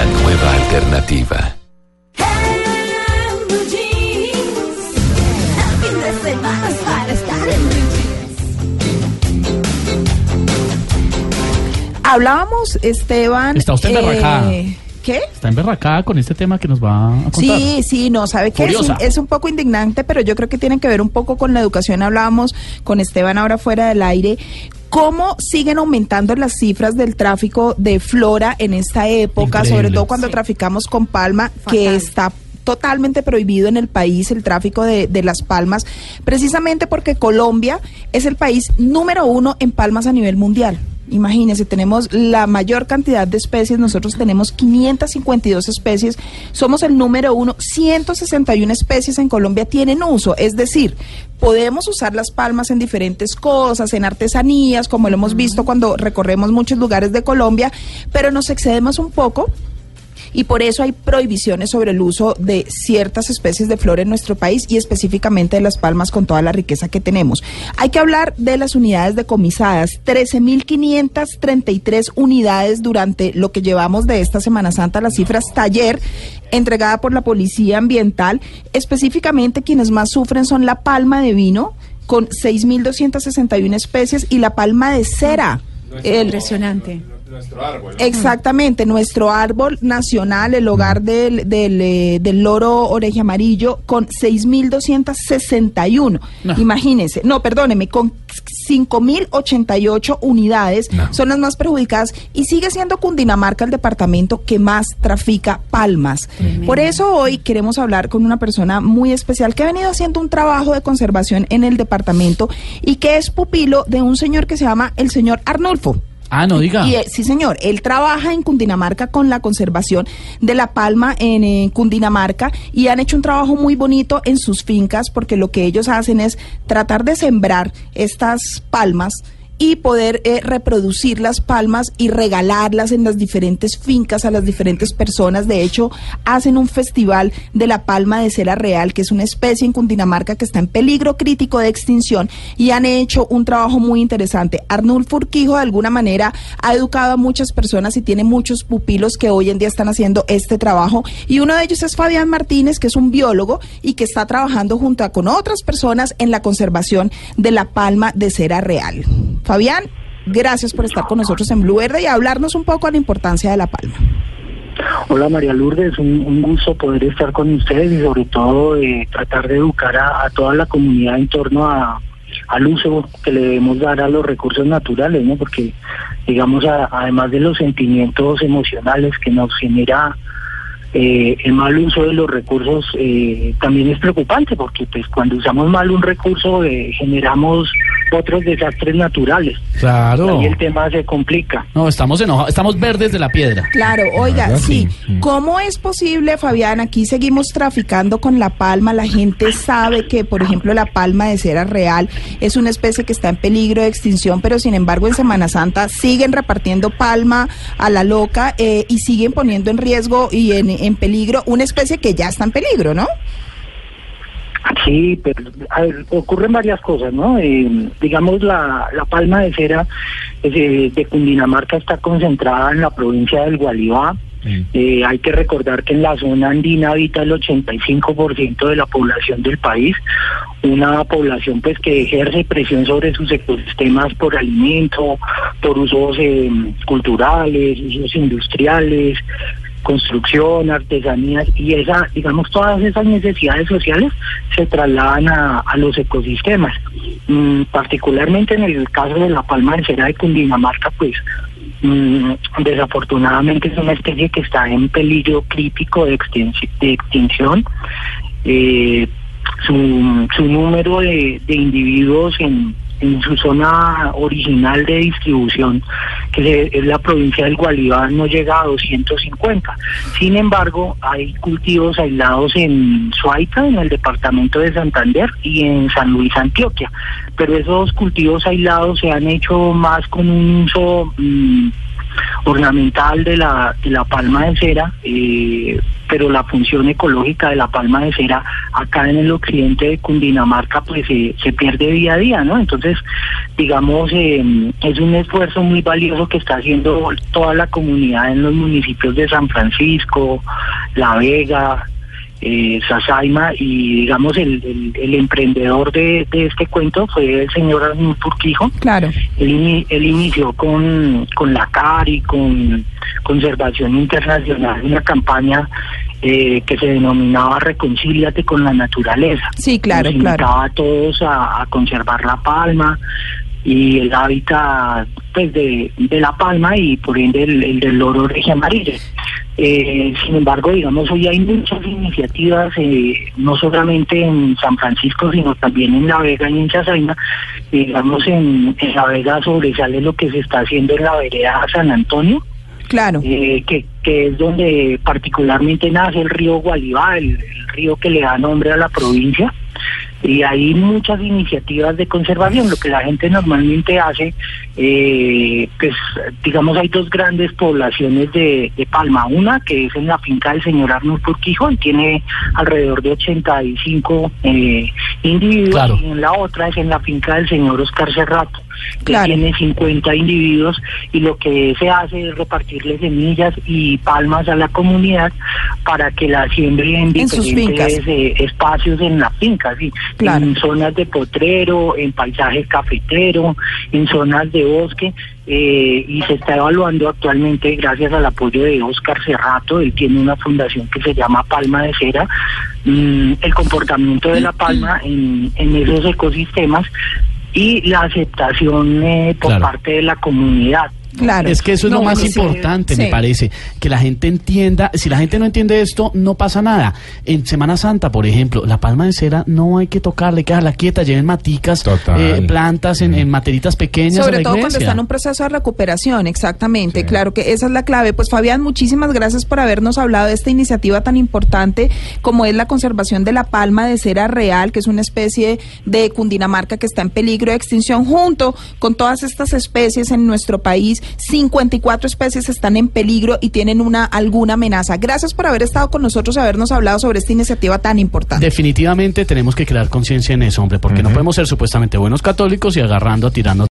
la nueva alternativa. Hablábamos, Esteban. Está usted emberracada. eh, ¿Qué? Está emberracada con este tema que nos va a contar. Sí, sí, no, ¿sabe qué? Es es un poco indignante, pero yo creo que tiene que ver un poco con la educación. Hablábamos con Esteban ahora fuera del aire. ¿Cómo siguen aumentando las cifras del tráfico de flora en esta época, Increíble. sobre todo cuando traficamos con palma, que está totalmente prohibido en el país el tráfico de, de las palmas, precisamente porque Colombia es el país número uno en palmas a nivel mundial. Imagínense, tenemos la mayor cantidad de especies, nosotros tenemos 552 especies, somos el número uno, 161 especies en Colombia tienen uso, es decir, podemos usar las palmas en diferentes cosas, en artesanías, como lo hemos visto cuando recorremos muchos lugares de Colombia, pero nos excedemos un poco y por eso hay prohibiciones sobre el uso de ciertas especies de flora en nuestro país y específicamente de las palmas con toda la riqueza que tenemos. Hay que hablar de las unidades decomisadas, 13.533 unidades durante lo que llevamos de esta Semana Santa, las cifras taller entregada por la Policía Ambiental, específicamente quienes más sufren son la palma de vino con 6.261 especies y la palma de cera. El- Impresionante. Exactamente, nuestro árbol nacional, el hogar del, del, eh, del loro oreja amarillo, con 6.261. No. Imagínense, no, perdóneme, con 5.088 unidades No. son las más perjudicadas y sigue siendo Cundinamarca el departamento que más trafica palmas. Por eso hoy queremos hablar con una persona muy especial que ha venido haciendo un trabajo de conservación en el departamento y que es pupilo de un señor que se llama el señor Arnulfo. Ah, no diga. Y, eh, sí, señor, él trabaja en Cundinamarca con la conservación de la palma en eh, Cundinamarca y han hecho un trabajo muy bonito en sus fincas porque lo que ellos hacen es tratar de sembrar estas palmas y poder eh, reproducir las palmas y regalarlas en las diferentes fincas a las diferentes personas. De hecho, hacen un festival de la palma de cera real, que es una especie en Cundinamarca que está en peligro crítico de extinción y han hecho un trabajo muy interesante. Arnulfo Urquijo, de alguna manera, ha educado a muchas personas y tiene muchos pupilos que hoy en día están haciendo este trabajo. Y uno de ellos es Fabián Martínez, que es un biólogo y que está trabajando junto a, con otras personas en la conservación de la palma de cera real. Fabián, gracias por estar con nosotros en Blue Verde y hablarnos un poco de la importancia de la palma. Hola María Lourdes, un, un gusto poder estar con ustedes y sobre todo eh, tratar de educar a, toda la comunidad en torno a, al uso que le debemos dar a los recursos naturales, ¿no? Porque, digamos, a- además de los sentimientos emocionales que nos genera eh, el mal uso de los recursos, eh, también es preocupante porque, pues, cuando usamos mal un recurso eh, generamos otros desastres naturales. Claro. Ahí el tema se complica. No, estamos enojados, estamos verdes de la piedra. Claro, oiga, sí. sí. ¿Cómo es posible, Fabián? Aquí seguimos traficando con la palma. La gente sabe que, por ejemplo, la palma de cera real es una especie que está en peligro de extinción, pero sin embargo en Semana Santa siguen repartiendo palma a la loca eh, y siguen poniendo en riesgo y en, en peligro una especie que ya está en peligro, ¿no? Sí, pero a ver, ocurren varias cosas, ¿no? Eh, digamos, la, la palma de cera eh, de Cundinamarca está concentrada en la provincia del Gualibá. Eh, hay que recordar que en la zona andina habita el 85% de la población del país, una población pues que ejerce presión sobre sus ecosistemas por alimento, por usos eh, culturales, usos industriales, construcción, artesanías y esa, digamos, todas esas necesidades sociales se trasladan a, los ecosistemas. Mm, particularmente en el caso de la palma de cera de Cundinamarca, pues mm, desafortunadamente es una especie que está en peligro crítico de, extinci- de extinción. Eh, su, su número de individuos en, en su zona original de distribución, que es la provincia del Gualibá, no llega a 250. Sin embargo, hay cultivos aislados en Suaita, en el departamento de Santander, y en San Luis, Antioquia. Pero esos cultivos aislados se han hecho más con un uso... mm, ornamental de la, de la palma de cera, eh, pero la función ecológica de la palma de cera acá en el occidente de Cundinamarca pues eh, se pierde día a día, ¿no? Entonces, digamos, eh, es un esfuerzo muy valioso que está haciendo toda la comunidad en los municipios de San Francisco, La Vega, eh, Sasaima y digamos el, el, el emprendedor de, de, este cuento fue el señor Arnulfo Turquijo. Claro. Él, él inició con, con la CARI, con Conservación Internacional, una campaña eh, que se denominaba Reconcíliate con la Naturaleza. Sí, claro, Nos claro. a todos a, a conservar la palma y el hábitat pues de, de la palma y por ende el, el del loro regia amarilla. Eh, sin embargo, digamos, hoy hay muchas iniciativas, eh, no solamente en San Francisco, sino también en La Vega y en Chazaina. Digamos, en, en La Vega sobresale lo que se está haciendo en la vereda San Antonio, Claro. eh, que, que es donde particularmente nace el río Gualibá, el, el río que le da nombre a la provincia y hay muchas iniciativas de conservación. Lo que la gente normalmente hace, eh, pues digamos hay dos grandes poblaciones de, palma. Una que es en la finca del señor Arnold Turquijo y tiene alrededor de 85 eh, individuos. Claro. Y en la otra es en la finca del señor Oscar Cerrato que Claro. tiene 50 individuos y lo que se hace es repartirle semillas y palmas a la comunidad para que la siembren en En diferentes fincas. eh, espacios en la finca, sí, Claro. en zonas de potrero, en paisaje cafetero, en zonas de bosque eh, y se está evaluando actualmente gracias al apoyo de Oscar Cerrato, él tiene una fundación que se llama Palma de Cera, mm, el comportamiento de la palma en, en esos ecosistemas y la aceptación eh, por Claro. parte de la comunidad. Claro. Es que eso es No, lo más sí, importante, me parece. Que la gente entienda, si la gente no entiende esto, no pasa nada. En Semana Santa, por ejemplo, la palma de cera no hay que tocarla, hay que dejarla quieta, lleven maticas, Total. eh, plantas en, en materitas pequeñas. a Sobre la todo cuando está en un proceso de recuperación, exactamente. Claro que esa es la clave. Pues Fabián, muchísimas gracias por habernos hablado de esta iniciativa tan importante como es la conservación de la palma de cera real, que es una especie de Cundinamarca que está en peligro de extinción junto con todas estas especies en nuestro país. 54 especies están en peligro y tienen una alguna amenaza. Gracias por haber estado con nosotros y habernos hablado sobre esta iniciativa tan importante. Definitivamente tenemos que crear conciencia en eso, hombre, porque no podemos ser supuestamente buenos católicos y agarrando a tirarnos